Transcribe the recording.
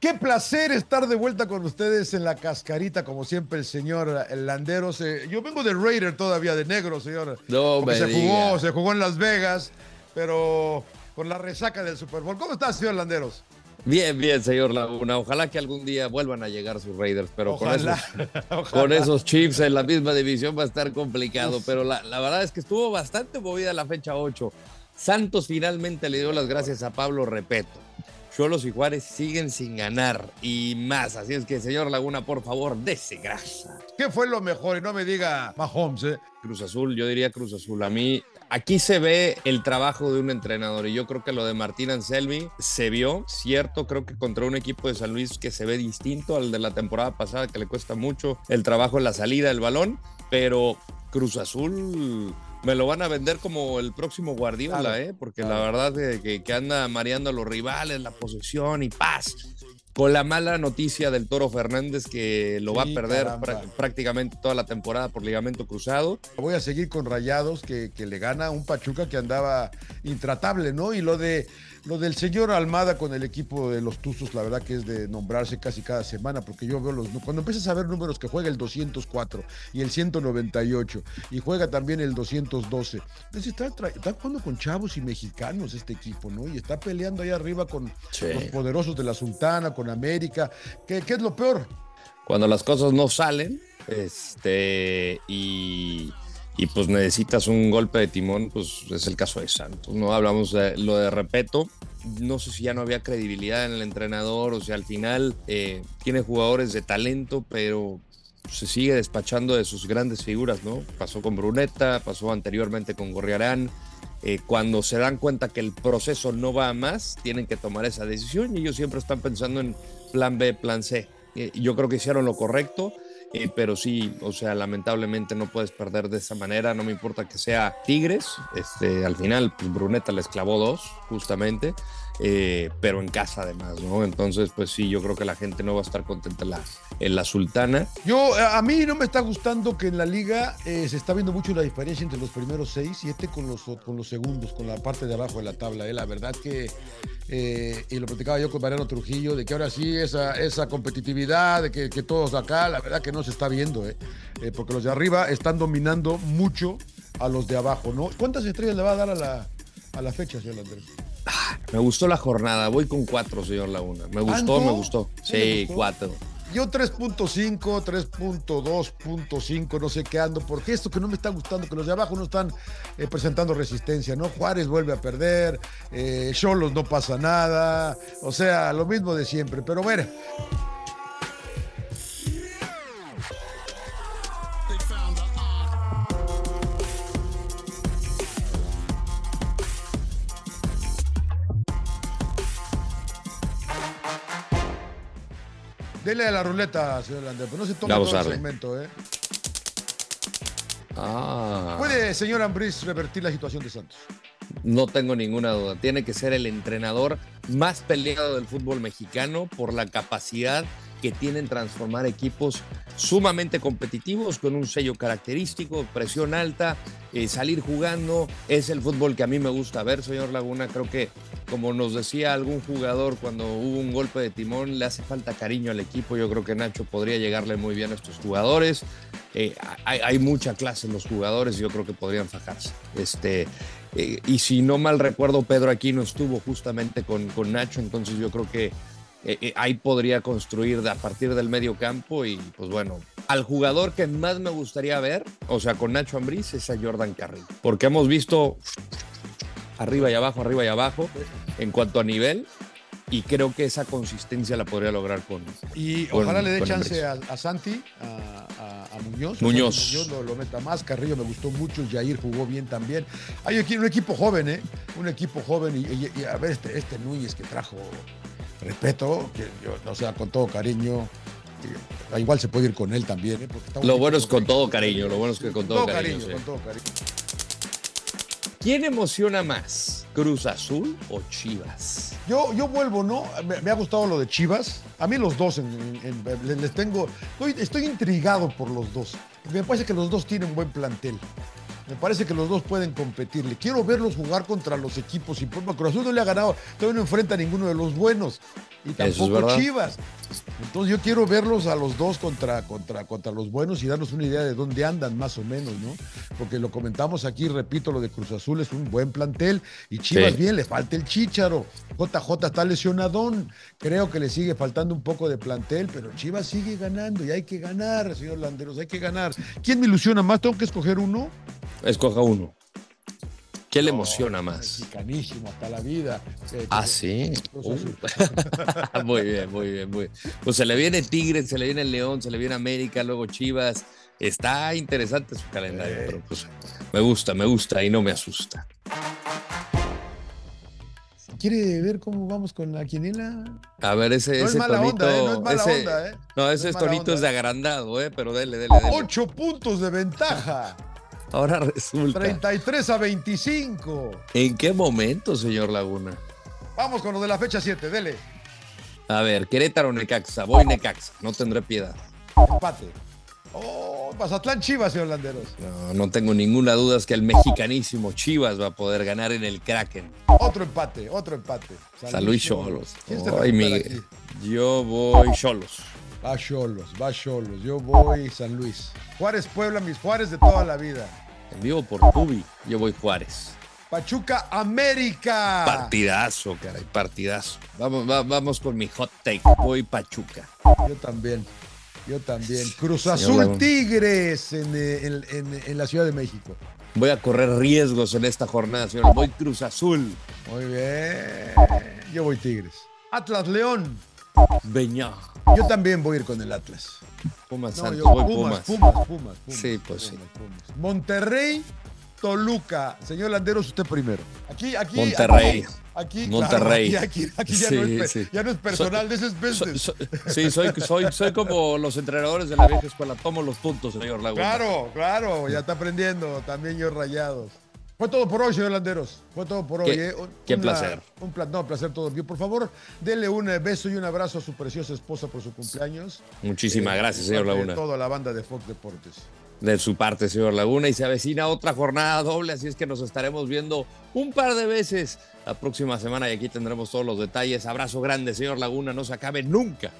Qué placer estar de vuelta con ustedes en la cascarita, como siempre, el señor Landeros. Eh, yo vengo de Raider todavía, de negro, señor. No me se diga. jugó, se jugó en Las Vegas, pero con la resaca del Super Bowl. ¿Cómo estás, señor Landeros? Bien, bien, señor Laguna. Ojalá que algún día vuelvan a llegar sus Raiders, pero con esos, ojalá. con esos chips en la misma división va a estar complicado. Pero la, la verdad es que estuvo bastante movida la fecha 8. Santos finalmente le dio las gracias a Pablo Repeto. Cholos y Juárez siguen sin ganar y más. Así es que, señor Laguna, por favor, dese grasa. ¿Qué fue lo mejor? Y no me diga Mahomes, ¿eh? Cruz Azul, yo diría Cruz Azul. A mí, aquí se ve el trabajo de un entrenador y yo creo que lo de Martín Anselmi se vio, cierto, creo que contra un equipo de San Luis que se ve distinto al de la temporada pasada, que le cuesta mucho el trabajo en la salida del balón, pero Cruz Azul me lo van a vender como el próximo Guardiola, Claro, ¿eh? porque claro. la verdad es que, que anda mareando a los rivales, la posesión y paz. Con la mala noticia del Toro Fernández que lo va a perder prá- prácticamente toda la temporada por ligamento cruzado. Voy a seguir con Rayados, que, que le gana un Pachuca que andaba intratable, ¿no? Y lo de lo del señor Almada con el equipo de los Tuzos, la verdad que es de nombrarse casi cada semana, porque yo veo los cuando empiezas a ver números que juega el 204 y el 198 y juega también el 212. Entonces está, tra- está jugando con chavos y mexicanos este equipo, ¿no? Y está peleando ahí arriba con Sí. los poderosos de la Sultana, con América. ¿Qué, qué es lo peor? cuando las cosas no salen, este, y, y pues necesitas un golpe de timón, pues es el caso de Santos, ¿no? Hablamos de lo de Repeto, no sé si ya no había credibilidad en el entrenador, o sea, al final eh, tiene jugadores de talento, pero se sigue despachando de sus grandes figuras, ¿no? Pasó con Brunetta, pasó anteriormente con Gorriarán. Eh, cuando se dan cuenta que el proceso no va a más, tienen que tomar esa decisión y ellos siempre están pensando en plan B, plan C. Eh, yo creo que hicieron lo correcto, eh, pero sí, o sea, lamentablemente no puedes perder de esa manera, no me importa que sea Tigres, este, al final pues, Brunetta les clavó dos, justamente, eh, pero en casa además, ¿no? Entonces, pues sí, yo creo que la gente no va a estar contenta en la, en la Sultana. Yo, a a mí no me está gustando que en la liga eh, se está viendo mucho la diferencia entre los primeros seis y este con los, con los segundos, con la parte de abajo de la tabla. eh. La verdad que, eh, y lo platicaba yo con Mariano Trujillo, de que ahora sí esa, esa competitividad, de que, que todos acá, la verdad que no se está viendo, eh, Eh, porque los de arriba están dominando mucho a los de abajo, ¿no? ¿Cuántas estrellas le va a dar a la, a la fecha, señor Andrés? Me gustó la jornada, voy con cuatro, señor Laguna. Me gustó, ¿Tanto? me gustó. ¿Sí gustó? cuatro. Yo 3.5, 3.2.5, no sé qué ando, porque esto que no me está gustando, que los de abajo no están eh, presentando resistencia, ¿no? Juárez vuelve a perder, eh, Cholos no pasa nada, o sea, lo mismo de siempre, pero bueno. Dele a la ruleta, señor Lander, pero no se tome todo el segmento, ¿eh? Ah. ¿Puede, señor Ambriz, revertir la situación de Santos? No tengo ninguna duda. Tiene que ser el entrenador más peleado del fútbol mexicano por la capacidad que tienen transformar equipos sumamente competitivos con un sello característico, presión alta, eh, salir jugando. Es el fútbol que a mí me gusta ver, señor Laguna. Creo que, como nos decía algún jugador cuando hubo un golpe de timón, le hace falta cariño al equipo. Yo creo que Nacho podría llegarle muy bien a estos jugadores. Eh, hay, mucha clase en los jugadores y yo creo que podrían fajarse. Este, eh, y si no mal recuerdo, Pedro Aquino estuvo justamente con, con Nacho, entonces yo creo que eh, ahí podría construir a partir del medio campo y pues bueno, al jugador que más me gustaría ver, o sea, con Nacho Ambriz, es a Jordan Carrillo, porque hemos visto arriba y abajo, arriba y abajo en cuanto a nivel y creo que esa consistencia la podría lograr con... Y Con- ojalá le dé chance a, a Santi, a, a- a Muñoz. Muñoz. Muñoz lo, lo meta más. Carrillo me gustó mucho. Jair jugó bien también. Hay aquí un equipo joven, ¿eh? Un equipo joven. Y, y- y a ver, este, este Núñez que trajo respeto, que yo, o sea, con todo cariño. igual se puede ir con él también, ¿eh? Porque está Lo bueno es con todo cariño, lo bueno es que con todo, cariño. sí. con todo cariño. ¿Quién emociona más? ¿Cruz Azul o Chivas? Yo, yo vuelvo, ¿no? Me, me ha gustado lo de Chivas. A mí los dos, en- en- en- les, tengo. Estoy, estoy intrigado por los dos. Me parece que los dos tienen buen plantel. Me parece que los dos pueden competirle. Quiero verlos jugar contra los equipos. Y Cruz Azul no le ha ganado. Todavía no enfrenta a ninguno de los buenos. Y tampoco Chivas. Entonces yo quiero verlos a los dos contra, contra, contra los buenos y darnos una idea de dónde andan más o menos, ¿no? Porque lo comentamos aquí, repito, lo de Cruz Azul es un buen plantel y Chivas bien, le falta el Chícharo. JJ está lesionadón. Creo que le sigue faltando un poco de plantel, pero Chivas sigue ganando y hay que ganar, señor Landeros, hay que ganar. ¿Quién me ilusiona más? ¿Tengo que escoger uno? Escoja uno. ¿Qué le emociona más? Mexicanísimo, hasta la vida. Eh, ah, sí. Uh. muy bien, muy bien, muy bien. Pues se le viene Tigres, se le viene León, se le viene América, luego Chivas. Está interesante su calendario, pero pues me gusta, me gusta y no me asusta. ¿Quiere ver cómo vamos con la quinela? A ver, ese, no ese es mala tonito. Onda, ¿eh? No es mala ese, onda, ¿eh? No, ese tonito es de agrandado, ¿eh? Pero dele, dele, dele. Ocho puntos de ventaja. Ahora resulta. 33 a 25. ¿En qué momento, señor Laguna? Vamos con lo de la fecha 7, dele. A ver, Querétaro Necaxa, voy Necaxa, no tendré piedad. Empate. Oh, Mazatlán Chivas, señor Landeros. No, no tengo ninguna duda es que el mexicanísimo Chivas va a poder ganar en el Kraken. Otro empate, otro empate. San, Luis Cholos. Ay, Miguel. Yo voy Cholos. Va Cholos, va Cholos. Yo voy San Luis. Juárez Puebla, mis Juárez de toda la vida. En vivo por Tubi, yo voy Juárez. Pachuca América. Partidazo, caray, partidazo. Vamos, vamos con mi hot take. Voy Pachuca. Yo también. Yo también. Cruz Azul Tigres en, en, la Ciudad de México. Voy a correr riesgos en esta jornada, señor. Voy Cruz Azul. Muy bien. Yo voy Tigres. Atlas León. Beñá. Yo también voy a ir con el Atlas. Pumas voy Pumas. Pumas, Pumas, Pumas, Sí, pues sí. Monterrey, Toluca. Señor Landeros, usted primero. Aquí, aquí. Monterrey. Aquí, Monterrey. aquí, aquí, ya, no es, ya, no es, personal, de ese sí, soy, soy, soy como los entrenadores de la vieja escuela. Tomo los puntos, señor Laguna. Claro, claro, ya está aprendiendo. También yo rayados. Fue todo por hoy, señor Landeros. Fue todo por hoy. ¿eh? Qué placer. Un no, placer todo. Por favor, denle un beso y un abrazo a su preciosa esposa por su cumpleaños. Muchísimas eh, gracias, señor Laguna. toda la banda de Fox Deportes. De su parte, señor Laguna. Y se avecina otra jornada doble, así es que nos estaremos viendo un par de veces la próxima semana y aquí tendremos todos los detalles. Abrazo grande, señor Laguna. No se acabe nunca.